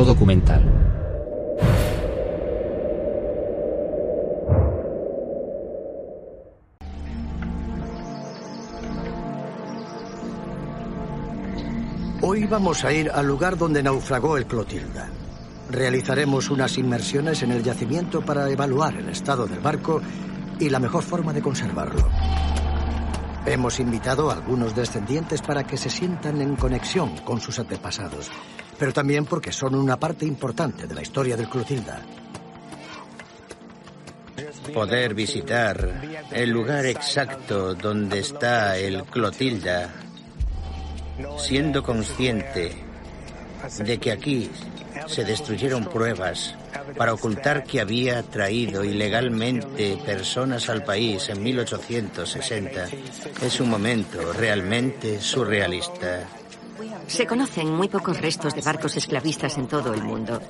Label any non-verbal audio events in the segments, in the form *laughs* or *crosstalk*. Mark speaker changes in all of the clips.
Speaker 1: Documental.
Speaker 2: Hoy vamos a ir al lugar donde naufragó el Clotilda. Realizaremos unas inmersiones en el yacimiento para evaluar el estado del barco y la mejor forma de conservarlo. Hemos invitado a algunos descendientes para que se sientan en conexión con sus antepasados, pero también porque son una parte importante de la historia del Clotilda.
Speaker 3: Poder visitar el lugar exacto donde está el Clotilda, siendo consciente de que aquí se destruyeron pruebas para ocultar que había traído ilegalmente personas al país en 1860 es un momento realmente surrealista.
Speaker 4: Se conocen muy pocos restos de barcos esclavistas en todo el mundo.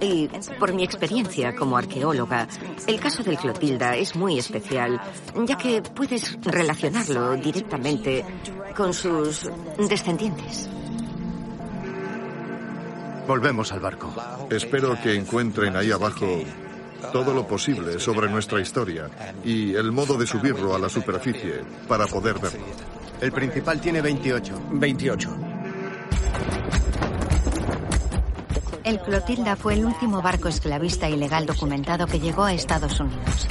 Speaker 4: Y por mi experiencia como arqueóloga, el caso del Clotilda es muy especial, ya que puedes relacionarlo directamente con sus descendientes.
Speaker 5: Volvemos al barco.
Speaker 6: Espero que encuentren ahí abajo todo lo posible sobre nuestra historia y el modo de subirlo a la superficie para poder verlo.
Speaker 5: El principal tiene 28.
Speaker 7: 28.
Speaker 8: El Clotilda fue el último barco esclavista ilegal documentado que llegó a Estados Unidos.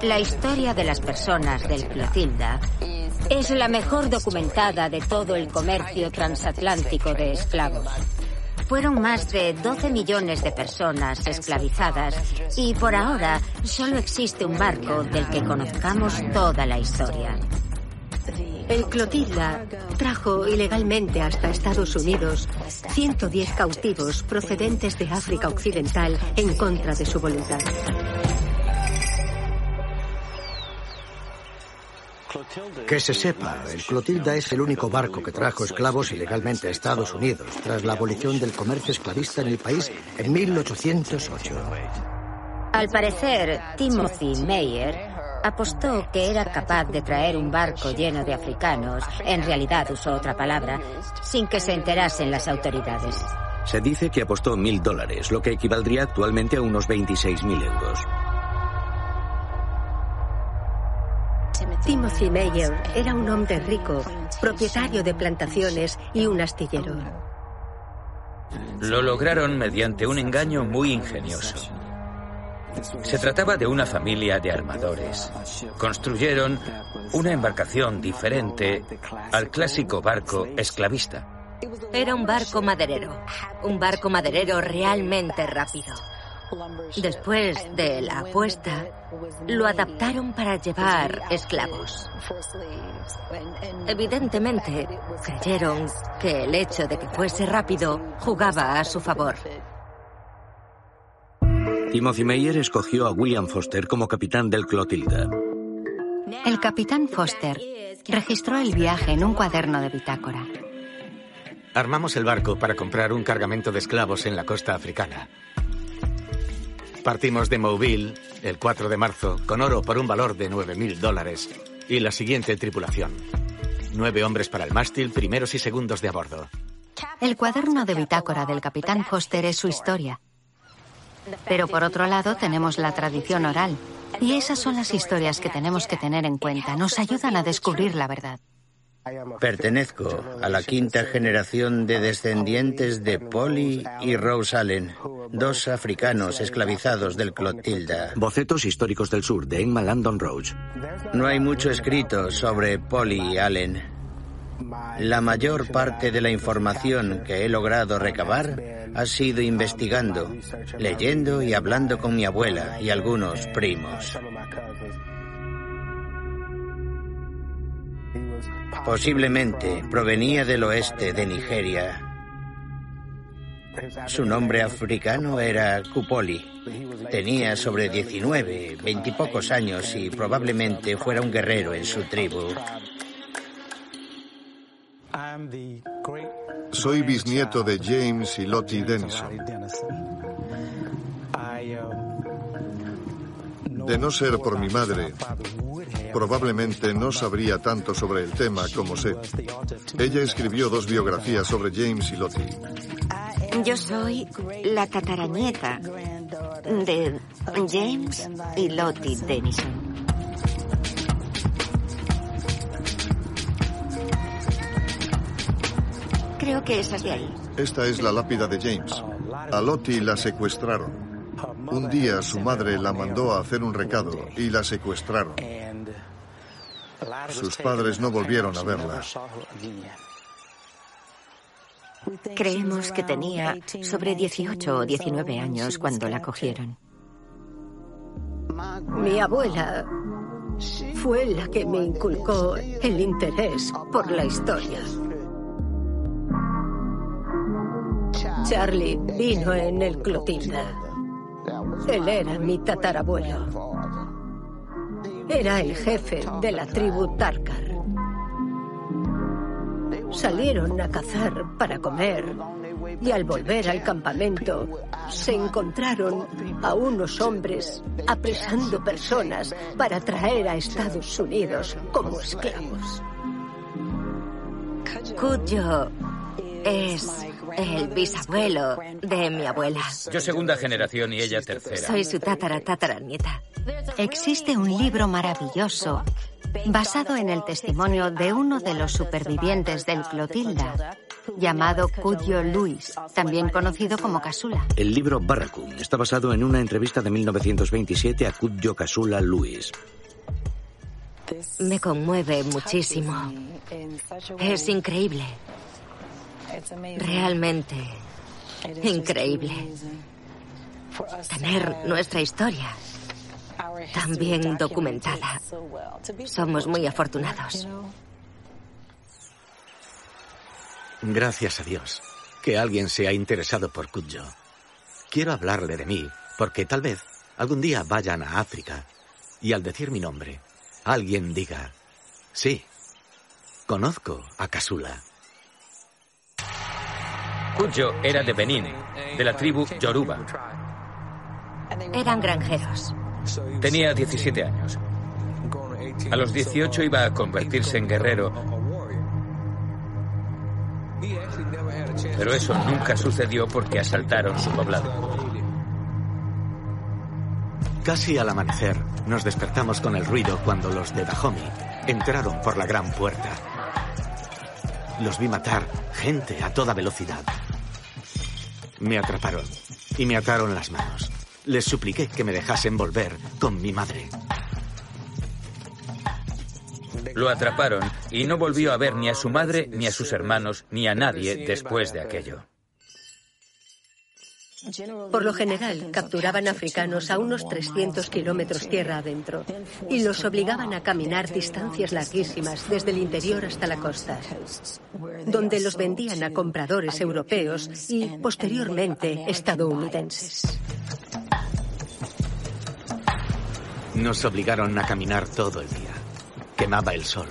Speaker 9: La historia de las personas del Clotilda es la mejor documentada de todo el comercio transatlántico de esclavos. Fueron más de 12 millones de personas esclavizadas y por ahora solo existe un barco del que conozcamos toda la historia.
Speaker 10: El Clotilda trajo ilegalmente hasta Estados Unidos 110 cautivos procedentes de África Occidental en contra de su voluntad.
Speaker 2: Que se sepa, el Clotilda es el único barco que trajo esclavos ilegalmente a Estados Unidos tras la abolición del comercio esclavista en el país en 1808.
Speaker 9: Al parecer, Timothy Meyer apostó que era capaz de traer un barco lleno de africanos, en realidad usó otra palabra, sin que se enterasen las autoridades.
Speaker 11: Se dice que apostó mil dólares, lo que equivaldría actualmente a unos 26 mil euros.
Speaker 10: Timothy Meyer era un hombre rico, propietario de plantaciones y un astillero.
Speaker 12: Lo lograron mediante un engaño muy ingenioso. Se trataba de una familia de armadores. Construyeron una embarcación diferente al clásico barco esclavista.
Speaker 4: Era un barco maderero, un barco maderero realmente rápido. Después de la apuesta, lo adaptaron para llevar esclavos. Evidentemente, creyeron que el hecho de que fuese rápido jugaba a su favor.
Speaker 11: Timothy Meyer escogió a William Foster como capitán del Clotilda.
Speaker 8: El capitán Foster registró el viaje en un cuaderno de bitácora.
Speaker 7: Armamos el barco para comprar un cargamento de esclavos en la costa africana. Partimos de Mobile el 4 de marzo con oro por un valor de 9.000 dólares y la siguiente tripulación. Nueve hombres para el mástil, primeros y segundos de a bordo.
Speaker 8: El cuaderno de bitácora del capitán Foster es su historia. Pero por otro lado tenemos la tradición oral. Y esas son las historias que tenemos que tener en cuenta. Nos ayudan a descubrir la verdad.
Speaker 3: Pertenezco a la quinta generación de descendientes de Polly y Rose Allen, dos africanos esclavizados del Clotilda.
Speaker 11: Bocetos históricos del sur de Emma Landon Roach.
Speaker 3: No hay mucho escrito sobre Polly Allen. La mayor parte de la información que he logrado recabar ha sido investigando, leyendo y hablando con mi abuela y algunos primos. Posiblemente provenía del oeste de Nigeria. Su nombre africano era Kupoli. Tenía sobre 19, veintipocos años y probablemente fuera un guerrero en su tribu.
Speaker 6: Soy bisnieto de James y Lottie Denison. De no ser por mi madre, probablemente no sabría tanto sobre el tema como sé. Ella escribió dos biografías sobre James y Lottie.
Speaker 4: Yo soy la tataranieta de James y Lottie Denison. Creo que esas de ahí.
Speaker 6: Esta es la lápida de James. A Lottie la secuestraron. Un día su madre la mandó a hacer un recado y la secuestraron. Sus padres no volvieron a verla.
Speaker 4: Creemos que tenía sobre 18 o 19 años cuando la cogieron.
Speaker 10: Mi abuela fue la que me inculcó el interés por la historia. Charlie vino en el Clotilda. Él era mi tatarabuelo. Era el jefe de la tribu Tarkar. Salieron a cazar para comer y al volver al campamento se encontraron a unos hombres apresando personas para traer a Estados Unidos como esclavos.
Speaker 4: Cuyo es el bisabuelo de mi abuela.
Speaker 12: Yo segunda generación y ella tercera.
Speaker 4: Soy su tatara tatara nieta.
Speaker 8: Existe un libro maravilloso basado en el testimonio de uno de los supervivientes del Clotilda, llamado Cudio Luis, también conocido como Casula.
Speaker 11: El libro Barracuda está basado en una entrevista de 1927 a Cudio Casula Luis.
Speaker 4: Me conmueve muchísimo. Es increíble. Realmente increíble. Tener nuestra historia tan bien documentada. Somos muy afortunados.
Speaker 7: Gracias a Dios que alguien se ha interesado por Kudjo. Quiero hablarle de mí porque tal vez algún día vayan a África y al decir mi nombre, alguien diga, sí, conozco a Kasula.
Speaker 12: Kudjo era de Benín, de la tribu Yoruba.
Speaker 4: Eran granjeros.
Speaker 12: Tenía 17 años. A los 18 iba a convertirse en guerrero. Pero eso nunca sucedió porque asaltaron su poblado.
Speaker 7: Casi al amanecer, nos despertamos con el ruido cuando los de Dahomey entraron por la gran puerta. Los vi matar gente a toda velocidad. Me atraparon y me ataron las manos. Les supliqué que me dejasen volver con mi madre.
Speaker 12: Lo atraparon y no volvió a ver ni a su madre, ni a sus hermanos, ni a nadie después de aquello.
Speaker 10: Por lo general, capturaban africanos a unos 300 kilómetros tierra adentro y los obligaban a caminar distancias larguísimas desde el interior hasta la costa, donde los vendían a compradores europeos y, posteriormente, estadounidenses.
Speaker 7: Nos obligaron a caminar todo el día. Quemaba el sol.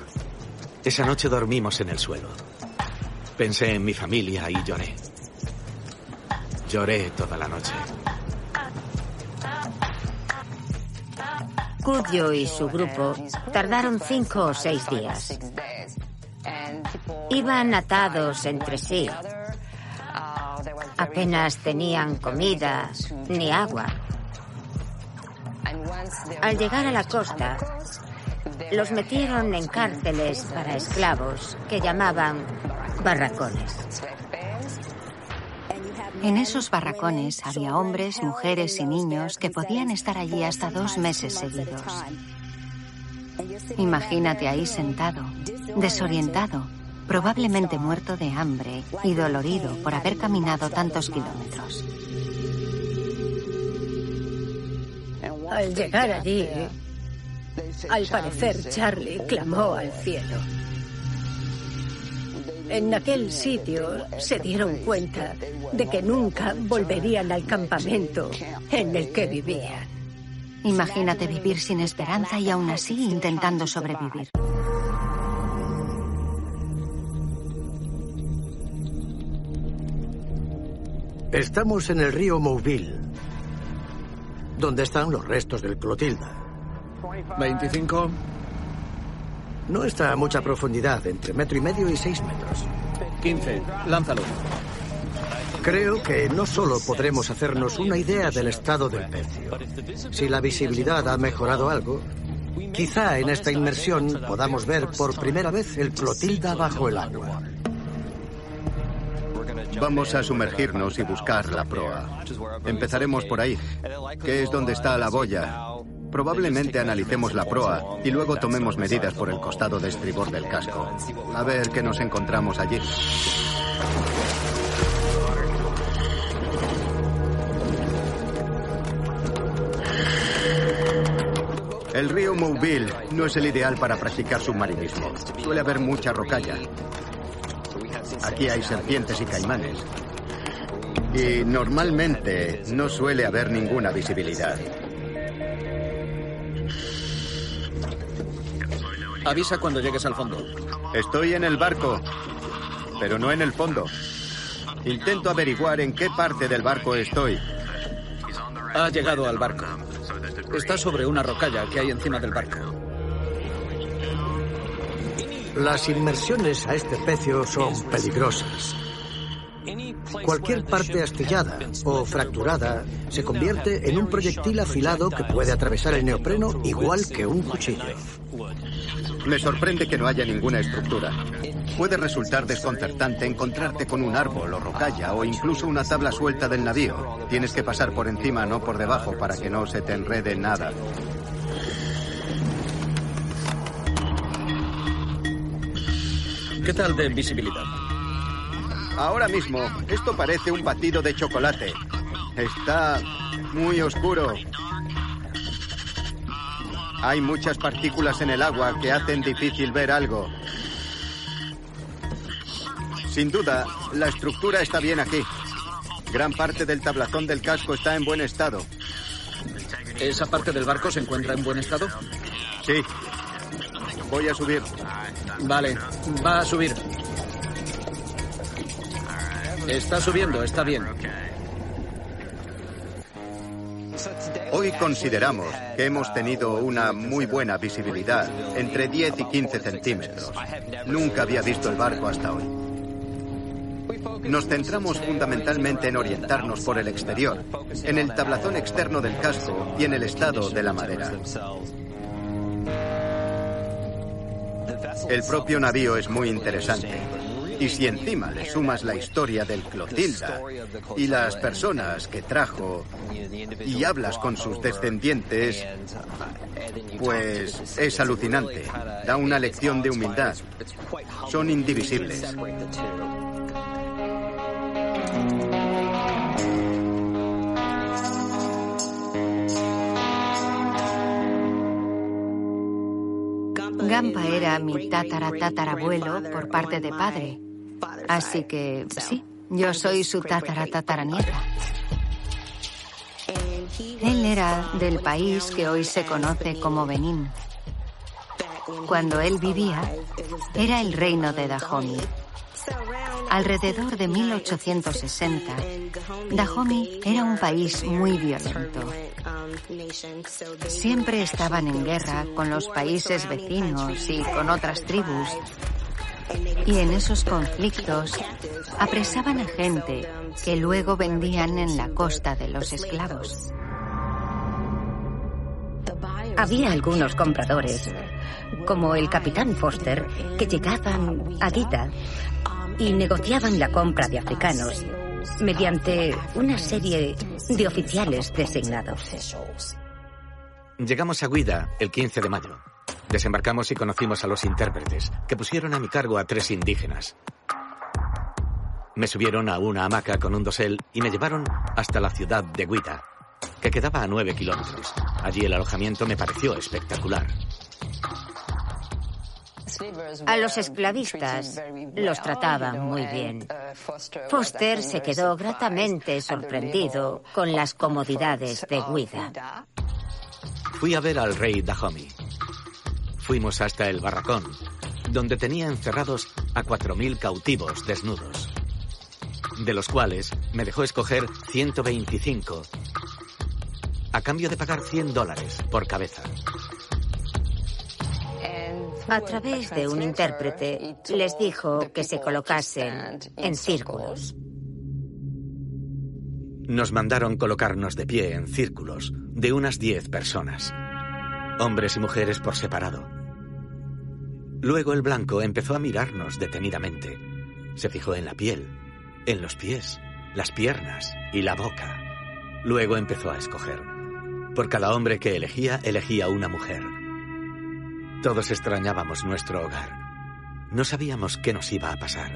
Speaker 7: Esa noche dormimos en el suelo. Pensé en mi familia y lloré. Lloré toda la noche.
Speaker 9: Cudio y su grupo tardaron cinco o seis días. Iban atados entre sí. Apenas tenían comida ni agua. Al llegar a la costa, los metieron en cárceles para esclavos que llamaban barracones.
Speaker 8: En esos barracones había hombres, mujeres y niños que podían estar allí hasta dos meses seguidos. Imagínate ahí sentado, desorientado, probablemente muerto de hambre y dolorido por haber caminado tantos kilómetros.
Speaker 10: Al llegar allí, al parecer Charlie clamó al cielo. En aquel sitio se dieron cuenta de que nunca volverían al campamento en el que vivían.
Speaker 8: Imagínate vivir sin esperanza y aún así intentando sobrevivir.
Speaker 2: Estamos en el río Mouville, donde están los restos del Clotilda.
Speaker 1: 25.
Speaker 2: No está a mucha profundidad, entre metro y medio y seis metros.
Speaker 1: 15. Lánzalo.
Speaker 2: Creo que no solo podremos hacernos una idea del estado del pecio. Si la visibilidad ha mejorado algo, quizá en esta inmersión podamos ver por primera vez el Clotilda bajo el agua.
Speaker 5: Vamos a sumergirnos y buscar la proa. Empezaremos por ahí, que es donde está la boya. Probablemente analicemos la proa y luego tomemos medidas por el costado de estribor del casco. A ver qué nos encontramos allí. El río Mouville no es el ideal para practicar submarinismo. Suele haber mucha rocalla. Aquí hay serpientes y caimanes. Y normalmente no suele haber ninguna visibilidad.
Speaker 1: Avisa cuando llegues al fondo.
Speaker 5: Estoy en el barco, pero no en el fondo. Intento averiguar en qué parte del barco estoy.
Speaker 1: Ha llegado al barco. Está sobre una rocalla que hay encima del barco.
Speaker 2: Las inmersiones a este pecio son peligrosas. Cualquier parte astillada o fracturada se convierte en un proyectil afilado que puede atravesar el neopreno igual que un cuchillo.
Speaker 5: Me sorprende que no haya ninguna estructura. Puede resultar desconcertante encontrarte con un árbol o rocalla o incluso una tabla suelta del navío. Tienes que pasar por encima, no por debajo, para que no se te enrede nada.
Speaker 1: ¿Qué tal de visibilidad?
Speaker 5: Ahora mismo, esto parece un batido de chocolate. Está muy oscuro. Hay muchas partículas en el agua que hacen difícil ver algo. Sin duda, la estructura está bien aquí. Gran parte del tablazón del casco está en buen estado.
Speaker 1: ¿Esa parte del barco se encuentra en buen estado?
Speaker 5: Sí. Voy a subir.
Speaker 1: Vale, va a subir. Está subiendo, está bien.
Speaker 5: Hoy consideramos que hemos tenido una muy buena visibilidad, entre 10 y 15 centímetros. Nunca había visto el barco hasta hoy. Nos centramos fundamentalmente en orientarnos por el exterior, en el tablazón externo del casco y en el estado de la madera. El propio navío es muy interesante. Y si encima le sumas la historia del Clotilda y las personas que trajo y hablas con sus descendientes, pues es alucinante. Da una lección de humildad. Son indivisibles.
Speaker 8: Gampa era mi tatara tatarabuelo por parte de padre. Así que sí, yo soy su tatara tataranieta. Él era del país que hoy se conoce como Benín. Cuando él vivía, era el reino de Dahomey. Alrededor de 1860, Dahomey era un país muy violento. Siempre estaban en guerra con los países vecinos y con otras tribus. Y en esos conflictos apresaban a gente que luego vendían en la costa de los esclavos.
Speaker 4: Había algunos compradores, como el capitán Foster, que llegaban a Guita y negociaban la compra de africanos mediante una serie de oficiales designados.
Speaker 7: Llegamos a Guida el 15 de mayo. Desembarcamos y conocimos a los intérpretes, que pusieron a mi cargo a tres indígenas. Me subieron a una hamaca con un dosel y me llevaron hasta la ciudad de Guita, que quedaba a nueve kilómetros. Allí el alojamiento me pareció espectacular.
Speaker 9: A los esclavistas los trataban muy bien. Foster se quedó gratamente sorprendido con las comodidades de Guida.
Speaker 7: Fui a ver al rey Dahomey. Fuimos hasta el barracón, donde tenía encerrados a 4.000 cautivos desnudos, de los cuales me dejó escoger 125, a cambio de pagar 100 dólares por cabeza.
Speaker 9: A través de un intérprete les dijo que se colocasen en círculos.
Speaker 7: Nos mandaron colocarnos de pie en círculos de unas 10 personas, hombres y mujeres por separado. Luego el blanco empezó a mirarnos detenidamente. Se fijó en la piel, en los pies, las piernas y la boca. Luego empezó a escoger. Por cada hombre que elegía, elegía una mujer. Todos extrañábamos nuestro hogar. No sabíamos qué nos iba a pasar.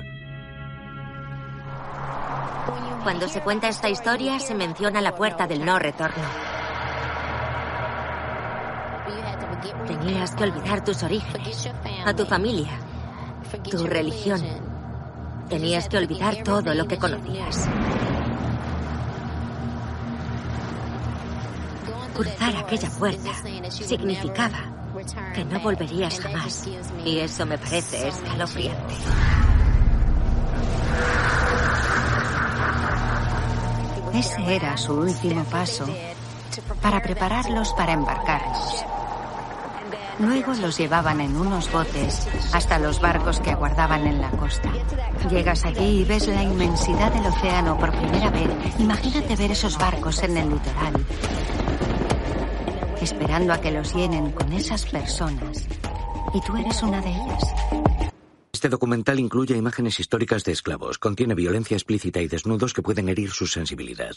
Speaker 4: Cuando se cuenta esta historia, se menciona la puerta del no retorno. Tenías que olvidar tus orígenes, a tu familia, tu religión. Tenías que olvidar todo lo que conocías. Cruzar aquella puerta significaba que no volverías jamás. Y eso me parece escalofriante.
Speaker 8: Ese era su último paso para prepararlos para embarcarnos. Luego los llevaban en unos botes hasta los barcos que aguardaban en la costa. Llegas allí y ves la inmensidad del océano por primera vez. Imagínate ver esos barcos en el litoral, esperando a que los llenen con esas personas. Y tú eres una de ellas.
Speaker 11: Este documental incluye imágenes históricas de esclavos, contiene violencia explícita y desnudos que pueden herir su sensibilidad.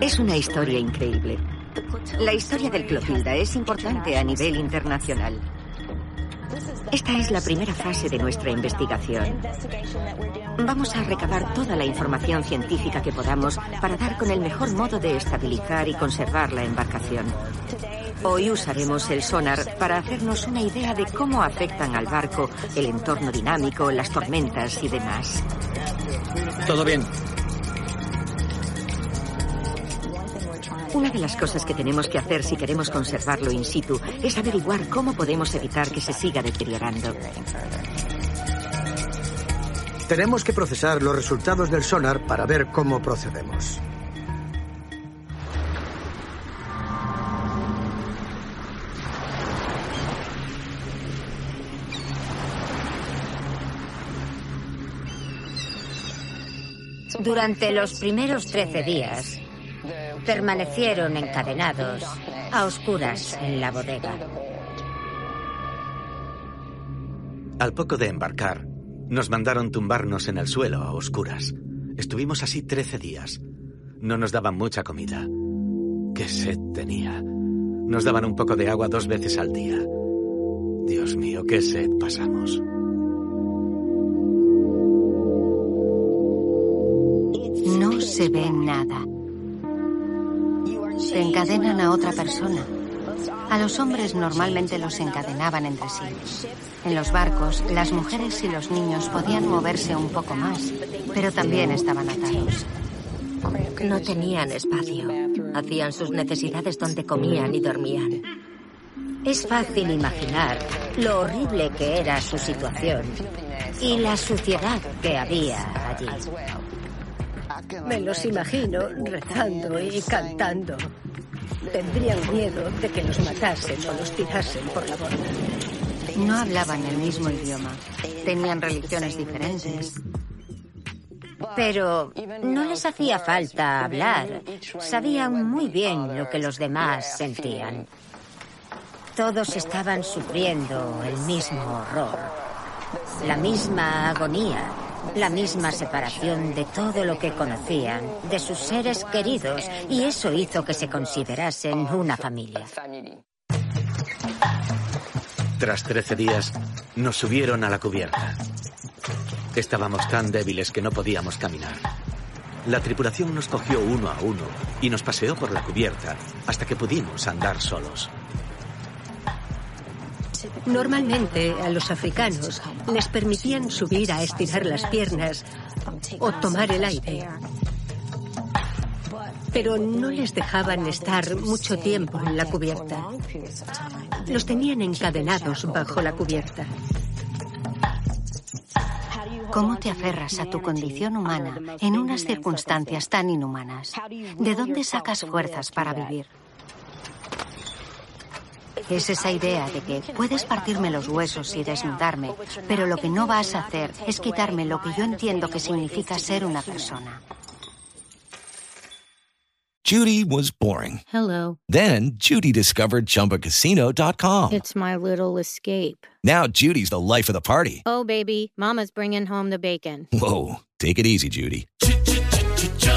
Speaker 4: Es una historia increíble. La historia del Clotilda es importante a nivel internacional. Esta es la primera fase de nuestra investigación. Vamos a recabar toda la información científica que podamos para dar con el mejor modo de estabilizar y conservar la embarcación. Hoy usaremos el sonar para hacernos una idea de cómo afectan al barco el entorno dinámico, las tormentas y demás.
Speaker 1: Todo bien.
Speaker 4: Una de las cosas que tenemos que hacer si queremos conservarlo in situ es averiguar cómo podemos evitar que se siga deteriorando.
Speaker 2: Tenemos que procesar los resultados del sonar para ver cómo procedemos.
Speaker 9: Durante los primeros 13 días, permanecieron encadenados a oscuras en la bodega.
Speaker 7: Al poco de embarcar, nos mandaron tumbarnos en el suelo a oscuras. Estuvimos así 13 días. No nos daban mucha comida. Qué sed tenía. Nos daban un poco de agua dos veces al día. Dios mío, qué sed pasamos.
Speaker 8: No se ve nada. Te encadenan a otra persona. A los hombres normalmente los encadenaban entre sí. En los barcos, las mujeres y los niños podían moverse un poco más, pero también estaban atados.
Speaker 4: No tenían espacio. Hacían sus necesidades donde comían y dormían.
Speaker 9: Es fácil imaginar lo horrible que era su situación y la suciedad que había allí.
Speaker 10: Me los imagino rezando y cantando. Tendrían miedo de que los matasen o los tirasen por la borda.
Speaker 8: No hablaban el mismo idioma. Tenían religiones diferentes.
Speaker 9: Pero no les hacía falta hablar. Sabían muy bien lo que los demás sentían. Todos estaban sufriendo el mismo horror, la misma agonía, la misma separación de todo lo que conocían, de sus seres queridos, y eso hizo que se considerasen una familia.
Speaker 7: Tras 13 días, nos subieron a la cubierta. Estábamos tan débiles que no podíamos caminar. La tripulación nos cogió uno a uno y nos paseó por la cubierta hasta que pudimos andar solos.
Speaker 10: Normalmente a los africanos les permitían subir a estirar las piernas o tomar el aire. Pero no les dejaban estar mucho tiempo en la cubierta. Los tenían encadenados bajo la cubierta.
Speaker 8: ¿Cómo te aferras a tu condición humana en unas circunstancias tan inhumanas? ¿De dónde sacas fuerzas para vivir? Es esa idea de que puedes partirme los huesos y desnudarme, pero lo que no vas a hacer es quitarme lo que yo entiendo que significa ser una persona.
Speaker 13: Judy was boring.
Speaker 14: Hello.
Speaker 13: Then Judy discovered ChumbaCasino.com.
Speaker 14: It's my little escape.
Speaker 13: Now Judy's the life of the party.
Speaker 14: Oh, baby, Mama's bringing home the bacon.
Speaker 13: Whoa, take it easy, Judy.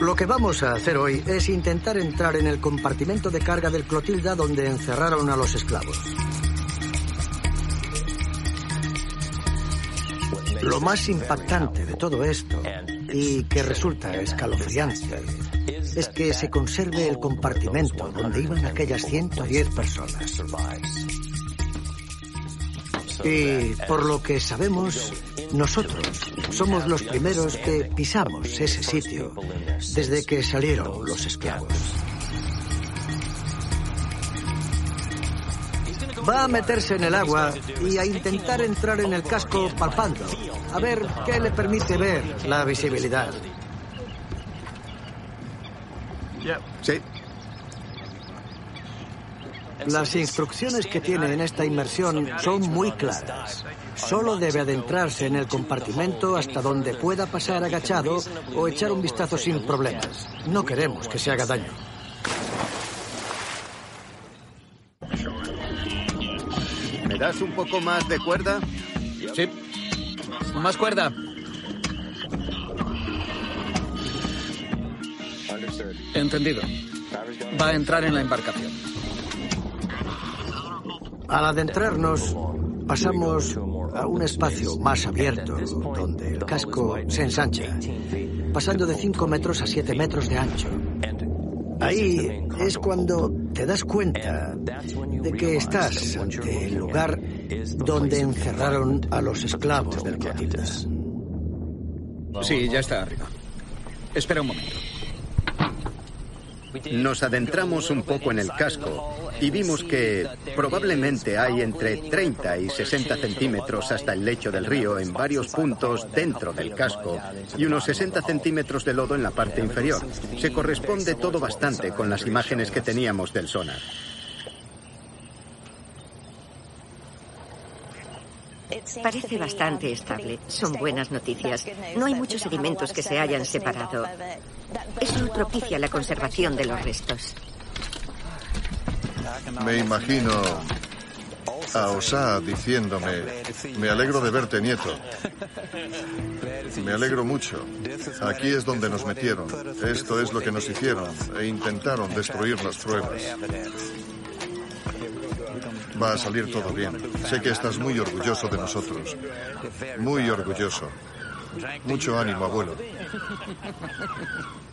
Speaker 2: Lo que vamos a hacer hoy es intentar entrar en el compartimento de carga del Clotilda donde encerraron a los esclavos. Lo más impactante de todo esto, y que resulta escalofriante, es que se conserve el compartimento donde iban aquellas 110 personas. Y por lo que sabemos, nosotros somos los primeros que pisamos ese sitio desde que salieron los esclavos. Va a meterse en el agua y a intentar entrar en el casco palpando, a ver qué le permite ver la visibilidad.
Speaker 5: Sí.
Speaker 2: Las instrucciones que tiene en esta inmersión son muy claras. Solo debe adentrarse en el compartimento hasta donde pueda pasar agachado o echar un vistazo sin problemas. No queremos que se haga daño.
Speaker 5: ¿Me das un poco más de cuerda?
Speaker 1: Sí. Más cuerda. Entendido. Va a entrar en la embarcación.
Speaker 2: Al adentrarnos, pasamos a un espacio más abierto, donde el casco se ensancha, pasando de 5 metros a 7 metros de ancho. Ahí es cuando te das cuenta de que estás ante el lugar donde encerraron a los esclavos del Clotilda.
Speaker 1: Sí, ya está arriba. Espera un momento.
Speaker 5: Nos adentramos un poco en el casco y vimos que probablemente hay entre 30 y 60 centímetros hasta el lecho del río en varios puntos dentro del casco y unos 60 centímetros de lodo en la parte inferior. Se corresponde todo bastante con las imágenes que teníamos del sonar.
Speaker 4: Parece bastante estable. Son buenas noticias. No hay muchos sedimentos que se hayan separado. Eso propicia la conservación de los restos.
Speaker 6: Me imagino a Osá diciéndome, me alegro de verte, nieto. Me alegro mucho. Aquí es donde nos metieron. Esto es lo que nos hicieron e intentaron destruir las pruebas. Va a salir todo bien. Sé que estás muy orgulloso de nosotros. Muy orgulloso. Mucho ánimo, abuelo. *laughs*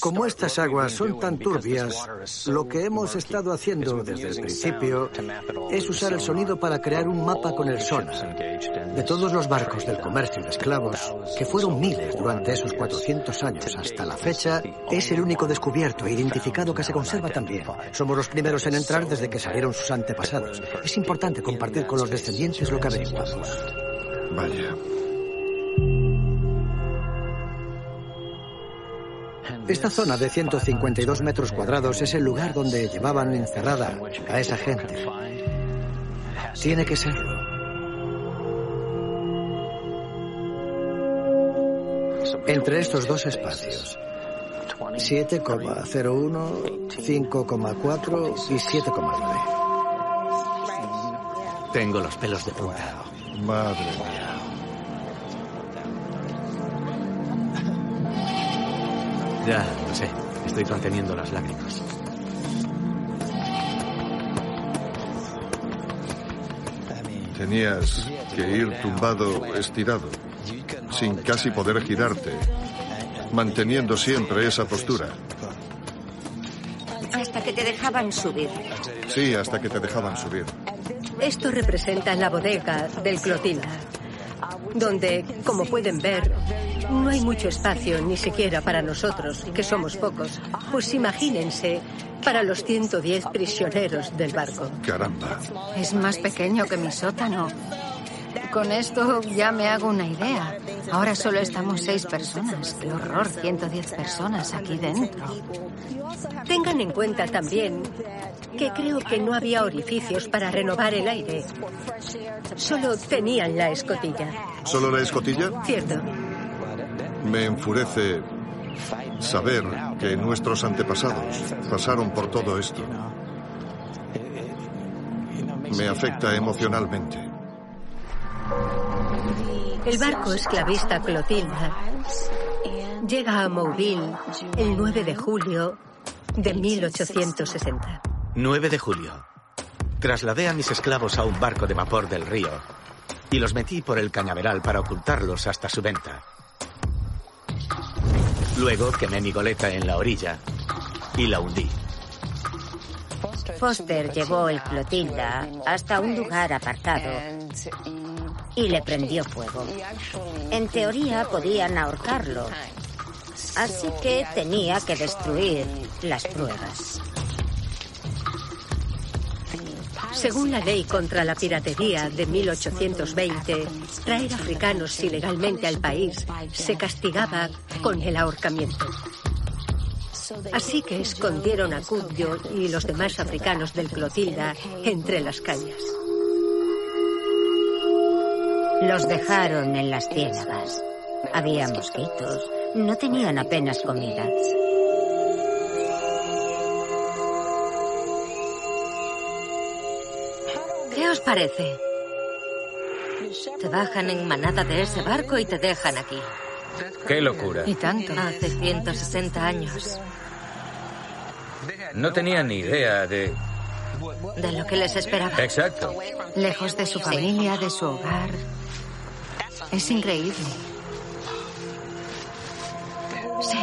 Speaker 2: Como estas aguas son tan turbias, lo que hemos estado haciendo desde el principio es usar el sonido para crear un mapa con el sonar. De todos los barcos del comercio de esclavos, que fueron miles durante esos 400 años hasta la fecha, es el único descubierto e identificado que se conserva también. Somos los primeros en entrar desde que salieron sus antepasados. Es importante compartir con los descendientes lo que averiguamos.
Speaker 6: Vaya.
Speaker 2: Esta zona de 152 metros cuadrados es el lugar donde llevaban encerrada a esa gente. Tiene que serlo. Entre estos dos espacios, 7,01, 5,4 y 7,9.
Speaker 7: Tengo los pelos de punta.
Speaker 6: Madre mía.
Speaker 7: Ya, lo sé. Estoy conteniendo las lágrimas.
Speaker 6: Tenías que ir tumbado, estirado, sin casi poder girarte, manteniendo siempre esa postura.
Speaker 9: Hasta que te dejaban subir.
Speaker 6: Sí, hasta que te dejaban subir.
Speaker 10: Esto representa la bodega del Clotilda, donde, como pueden ver, no hay mucho espacio ni siquiera para nosotros, que somos pocos. Pues imagínense para los 110 prisioneros del barco.
Speaker 6: Caramba.
Speaker 8: Es más pequeño que mi sótano. Con esto ya me hago una idea. Ahora solo estamos seis personas. Qué horror, 110 personas aquí dentro.
Speaker 10: Tengan en cuenta también que creo que no había orificios para renovar el aire. Solo tenían la escotilla.
Speaker 6: ¿Solo la escotilla?
Speaker 10: Cierto.
Speaker 6: Me enfurece saber que nuestros antepasados pasaron por todo esto. Me afecta emocionalmente.
Speaker 10: El barco esclavista Clotilda llega a Mouville el 9 de julio de 1860.
Speaker 7: 9 de julio. Trasladé a mis esclavos a un barco de vapor del río y los metí por el cañaveral para ocultarlos hasta su venta. Luego quemé mi goleta en la orilla y la hundí.
Speaker 9: Foster llevó el Clotilda hasta un lugar apartado y le prendió fuego. En teoría podían ahorcarlo, así que tenía que destruir las pruebas.
Speaker 10: Según la ley contra la piratería de 1820, traer africanos ilegalmente al país se castigaba con el ahorcamiento. Así que escondieron a Cudjo y los demás africanos del Clotilda entre las cañas.
Speaker 9: Los dejaron en las ciénagas. Había mosquitos. No tenían apenas comida.
Speaker 10: Parece? Te bajan en manada de ese barco y te dejan aquí.
Speaker 12: ¡Qué locura!
Speaker 8: Y tanto.
Speaker 10: Hace 160 años.
Speaker 12: No tenían ni idea de...
Speaker 10: De lo que les esperaba.
Speaker 12: Exacto.
Speaker 8: Lejos de su familia, de su hogar. Es increíble.
Speaker 10: Sí.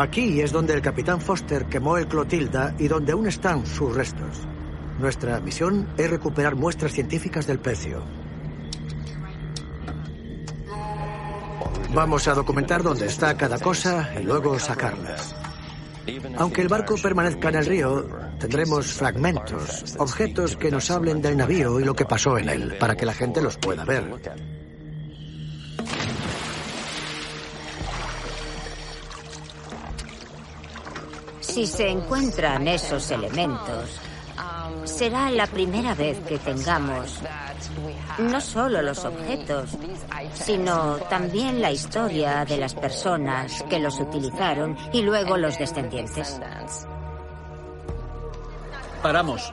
Speaker 2: Aquí es donde el capitán Foster quemó el Clotilda y donde aún están sus restos. Nuestra misión es recuperar muestras científicas del pecio. Vamos a documentar dónde está cada cosa y luego sacarlas. Aunque el barco permanezca en el río, tendremos fragmentos, objetos que nos hablen del navío y lo que pasó en él, para que la gente los pueda ver.
Speaker 9: Si se encuentran esos elementos, será la primera vez que tengamos no solo los objetos, sino también la historia de las personas que los utilizaron y luego los descendientes.
Speaker 1: Paramos.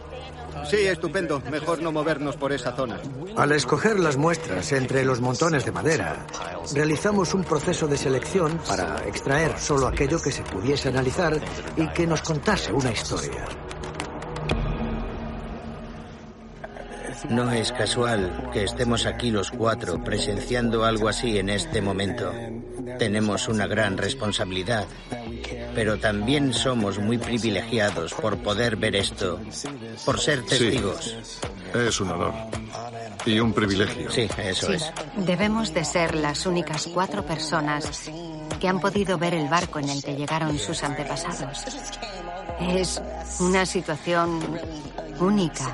Speaker 5: Sí, estupendo. Mejor no movernos por esa zona.
Speaker 2: Al escoger las muestras entre los montones de madera, realizamos un proceso de selección para extraer solo aquello que se pudiese analizar y que nos contase una historia.
Speaker 3: No es casual que estemos aquí los cuatro presenciando algo así en este momento. Tenemos una gran responsabilidad, pero también somos muy privilegiados por poder ver esto, por ser testigos.
Speaker 6: Es un honor. Y un privilegio.
Speaker 3: Sí, eso
Speaker 8: Sí,
Speaker 3: es.
Speaker 8: debemos de ser las únicas cuatro personas que han podido ver el barco en el que llegaron sus antepasados. Es una situación única.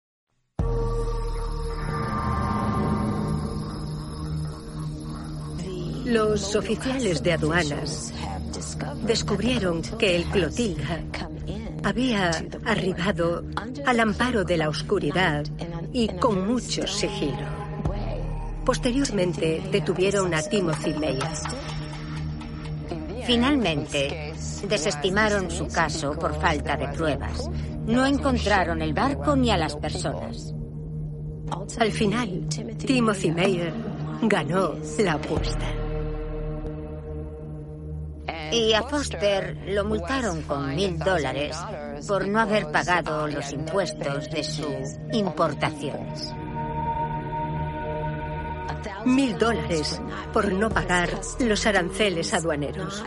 Speaker 10: Los oficiales de aduanas descubrieron que el Clotilda había arribado al amparo de la oscuridad y con mucho sigilo. Posteriormente detuvieron a Timothy Meyer.
Speaker 9: Finalmente, desestimaron su caso por falta de pruebas. No encontraron el barco ni a las personas.
Speaker 10: Al final, Timothy Meyer ganó la apuesta.
Speaker 9: Y a Foster lo multaron con mil dólares por no haber pagado los impuestos de sus importaciones.
Speaker 10: Mil dólares por no pagar los aranceles aduaneros.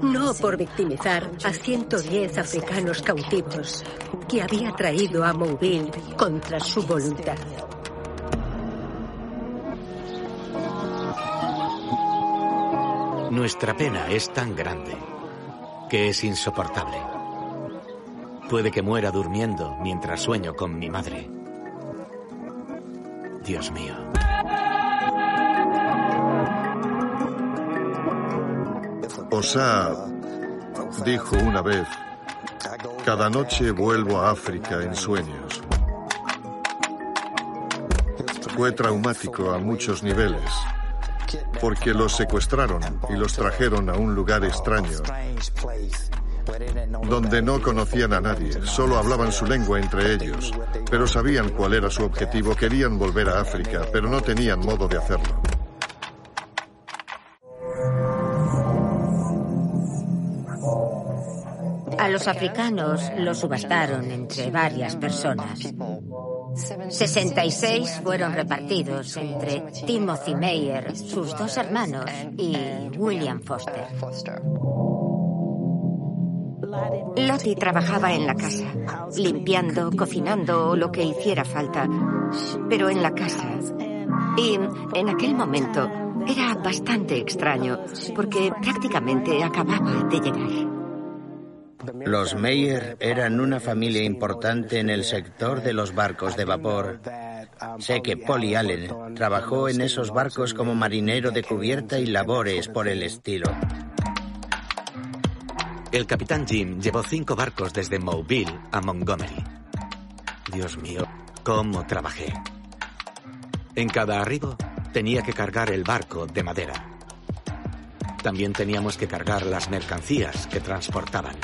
Speaker 10: No por victimizar a 110 africanos cautivos que había traído a Mobile contra su voluntad.
Speaker 7: Nuestra pena es tan grande que es insoportable. Puede que muera durmiendo mientras sueño con mi madre. Dios mío.
Speaker 6: Osá dijo una vez, cada noche vuelvo a África en sueños. Fue traumático a muchos niveles, porque los secuestraron y los trajeron a un lugar extraño, donde no conocían a nadie, solo hablaban su lengua entre ellos, pero sabían cuál era su objetivo, querían volver a África, pero no tenían modo de hacerlo.
Speaker 9: A los africanos los subastaron entre varias personas. 66 fueron repartidos entre Timothy Meyer, sus dos hermanos, y William Foster.
Speaker 4: Lottie trabajaba en la casa, limpiando, cocinando o lo que hiciera falta, pero en la casa. Y en aquel momento era bastante extraño, porque prácticamente acababa de llegar.
Speaker 3: Los Meyer eran una familia importante en el sector de los barcos de vapor. Sé que Polly Allen trabajó en esos barcos como marinero de cubierta y labores por el estilo.
Speaker 7: El capitán Jim llevó cinco barcos desde Mobile a Montgomery. Dios mío, cómo trabajé. En cada arribo tenía que cargar el barco de madera. También teníamos que cargar las mercancías que transportaban.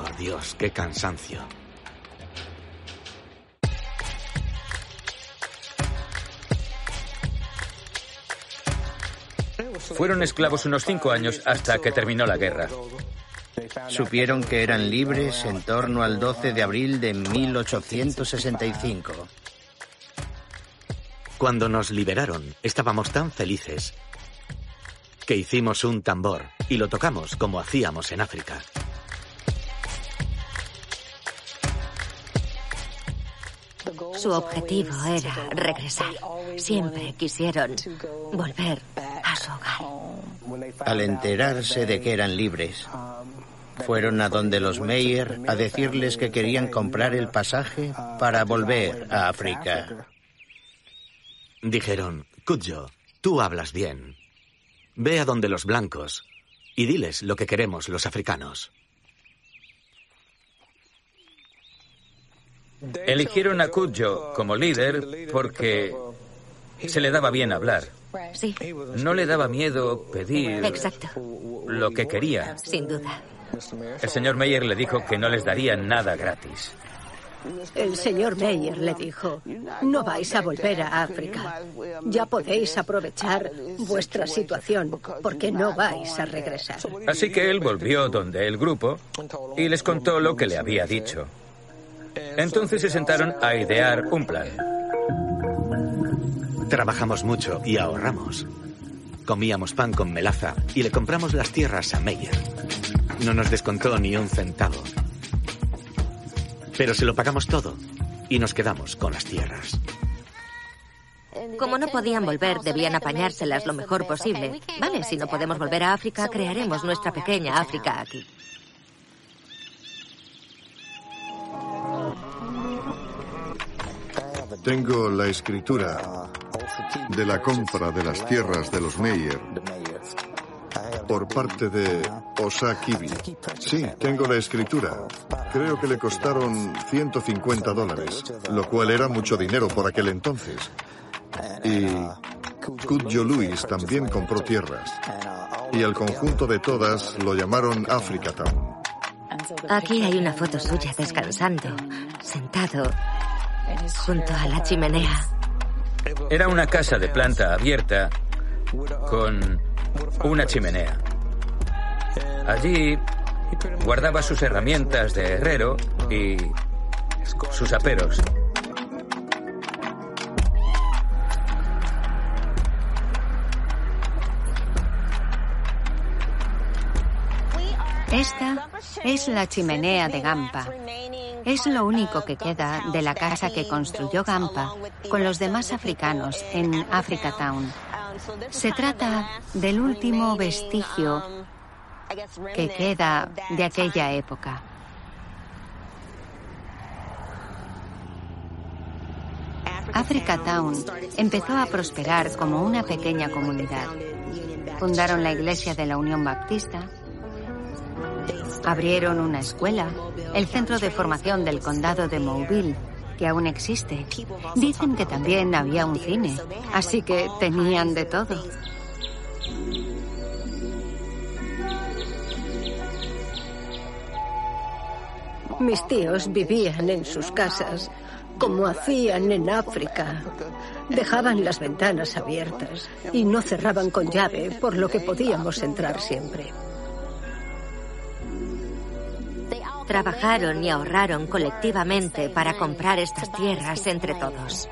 Speaker 7: Por Dios, qué cansancio.
Speaker 12: Fueron esclavos unos cinco años hasta que terminó la guerra.
Speaker 3: Supieron que eran libres en torno al 12 de abril de 1865.
Speaker 7: Cuando nos liberaron, estábamos tan felices que hicimos un tambor y lo tocamos como hacíamos en África.
Speaker 4: Su objetivo era regresar. Siempre quisieron volver a su hogar.
Speaker 3: Al enterarse de que eran libres, fueron a donde los Meyer a decirles que querían comprar el pasaje para volver a África.
Speaker 7: Dijeron, Kudjo, tú hablas bien. Ve a donde los blancos y diles lo que queremos los africanos.
Speaker 12: Eligieron a Kudjo como líder porque se le daba bien hablar.
Speaker 4: Sí.
Speaker 12: No le daba miedo pedir
Speaker 4: Exacto.
Speaker 12: lo que quería.
Speaker 4: Sin duda.
Speaker 12: El señor Meyer le dijo que no les daría nada gratis.
Speaker 10: El señor Meyer le dijo, no vais a volver a África. Ya podéis aprovechar vuestra situación porque no vais a regresar.
Speaker 12: Así que él volvió donde el grupo y les contó lo que le había dicho. Entonces se sentaron a idear un plan.
Speaker 7: Trabajamos mucho y ahorramos. Comíamos pan con melaza y le compramos las tierras a Meyer. No nos descontó ni un centavo. Pero se lo pagamos todo y nos quedamos con las tierras.
Speaker 4: Como no podían volver, debían apañárselas lo mejor posible. Vale, si no podemos volver a África, crearemos nuestra pequeña África aquí.
Speaker 6: Tengo la escritura de la compra de las tierras de los Meyer por parte de Osa Kibi. Sí, tengo la escritura. Creo que le costaron 150 dólares, lo cual era mucho dinero por aquel entonces. Y Kudjo Luis también compró tierras. Y el conjunto de todas lo llamaron Africa Town.
Speaker 4: Aquí hay una foto suya descansando, sentado, junto a la chimenea.
Speaker 12: Era una casa de planta abierta con una chimenea. Allí guardaba sus herramientas de herrero y sus aperos.
Speaker 8: Esta es la chimenea de Gampa. Es lo único que queda de la casa que construyó Gampa con los demás africanos en Africa Town. Se trata del último vestigio que queda de aquella época. Africa Town empezó a prosperar como una pequeña comunidad. Fundaron la iglesia de la Unión Baptista, abrieron una escuela, el centro de formación del condado de Mobile, que aún existe. Dicen que también había un cine, así que tenían de todo.
Speaker 10: Mis tíos vivían en sus casas como hacían en África. Dejaban las ventanas abiertas y no cerraban con llave, por lo que podíamos entrar siempre.
Speaker 4: Trabajaron y ahorraron colectivamente para comprar estas tierras entre todos.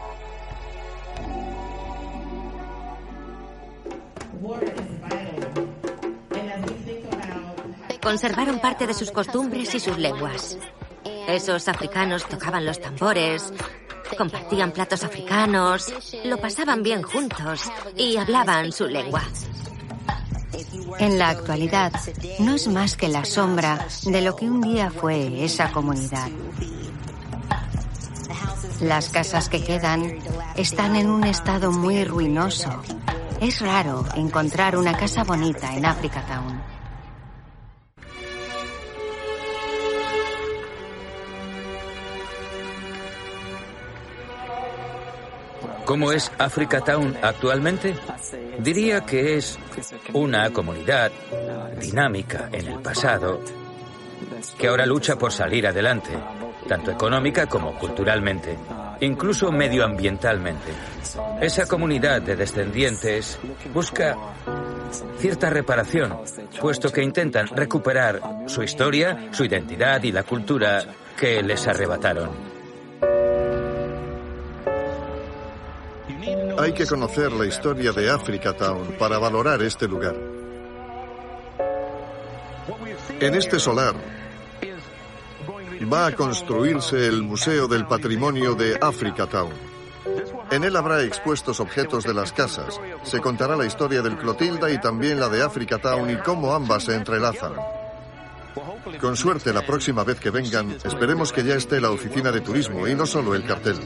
Speaker 4: Conservaron parte de sus costumbres y sus lenguas. Esos africanos tocaban los tambores, compartían platos africanos, lo pasaban bien juntos y hablaban su lengua.
Speaker 8: En la actualidad, no es más que la sombra de lo que un día fue esa comunidad. Las casas que quedan están en un estado muy ruinoso. Es raro encontrar una casa bonita en Africa Town.
Speaker 12: ¿Cómo es Africa Town actualmente? Diría que es una comunidad dinámica en el pasado que ahora lucha por salir adelante, tanto económica como culturalmente, incluso medioambientalmente. Esa comunidad de descendientes busca cierta reparación, puesto que intentan recuperar su historia, su identidad y la cultura que les arrebataron.
Speaker 6: Hay que conocer la historia de Africa Town para valorar este lugar. En este solar va a construirse el Museo del Patrimonio de Africa Town. En él habrá expuestos objetos de las casas. Se contará la historia del Clotilda y también la de Africa Town y cómo ambas se entrelazan. Con suerte, la próxima vez que vengan, esperemos que ya esté la oficina de turismo y no solo el cartel.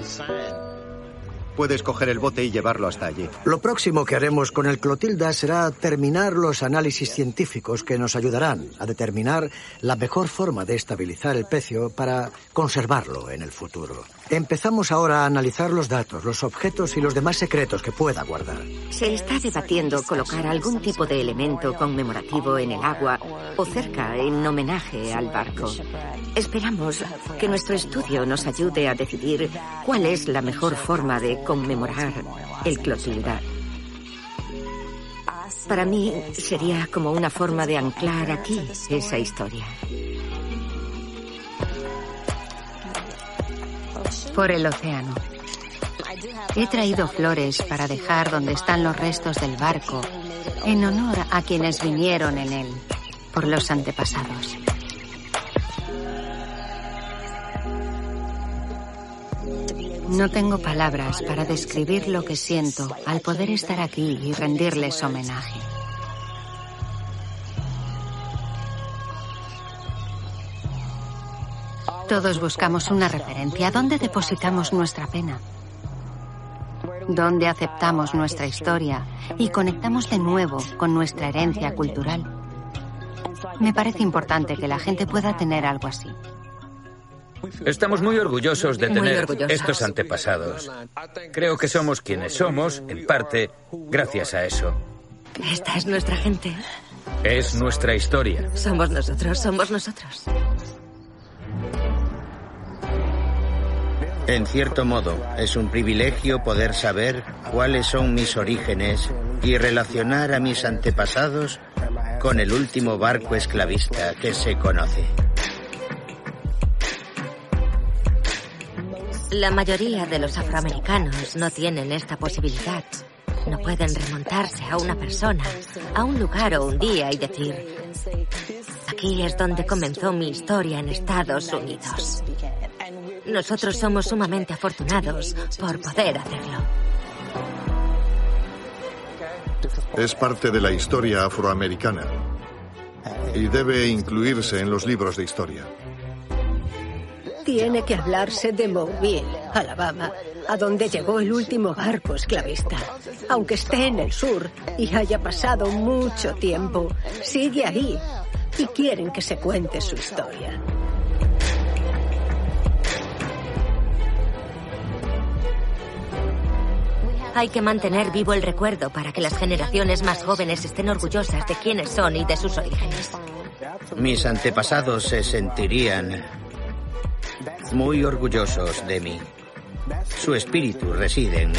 Speaker 5: Puedes coger el bote y llevarlo hasta allí.
Speaker 2: Lo próximo que haremos con el Clotilda será terminar los análisis científicos que nos ayudarán a determinar la mejor forma de estabilizar el pecio para conservarlo en el futuro. Empezamos ahora a analizar los datos, los objetos y los demás secretos que pueda guardar.
Speaker 4: Se está debatiendo colocar algún tipo de elemento conmemorativo en el agua o cerca en homenaje al barco. Esperamos que nuestro estudio nos ayude a decidir cuál es la mejor forma de conmemorar el Clotilda. Para mí sería como una forma de anclar aquí esa historia.
Speaker 8: Por el océano. He traído flores para dejar donde están los restos del barco, en honor a quienes vinieron en él, por los antepasados. No tengo palabras para describir lo que siento al poder estar aquí y rendirles homenaje. Todos buscamos una referencia. ¿Dónde depositamos nuestra pena? ¿Dónde aceptamos nuestra historia y conectamos de nuevo con nuestra herencia cultural? Me parece importante que la gente pueda tener algo así.
Speaker 12: Estamos muy orgullosos de tener
Speaker 4: orgullosos.
Speaker 12: estos antepasados. Creo que somos quienes somos, en parte, gracias a eso.
Speaker 4: Esta es nuestra gente.
Speaker 12: Es nuestra historia.
Speaker 4: Somos nosotros, somos nosotros.
Speaker 3: En cierto modo, es un privilegio poder saber cuáles son mis orígenes y relacionar a mis antepasados con el último barco esclavista que se conoce.
Speaker 15: La mayoría de los afroamericanos no tienen esta posibilidad. No pueden remontarse a una persona, a un lugar o un día y decir, aquí es donde comenzó mi historia en Estados Unidos. Nosotros somos sumamente afortunados por poder hacerlo.
Speaker 6: Es parte de la historia afroamericana y debe incluirse en los libros de historia.
Speaker 10: Tiene que hablarse de Mobile, Alabama, a donde llegó el último barco esclavista. Aunque esté en el sur y haya pasado mucho tiempo, sigue ahí y quieren que se cuente su historia.
Speaker 15: Hay que mantener vivo el recuerdo para que las generaciones más jóvenes estén orgullosas de quiénes son y de sus orígenes.
Speaker 3: Mis antepasados se sentirían muy orgullosos de mí. Su espíritu reside en mí.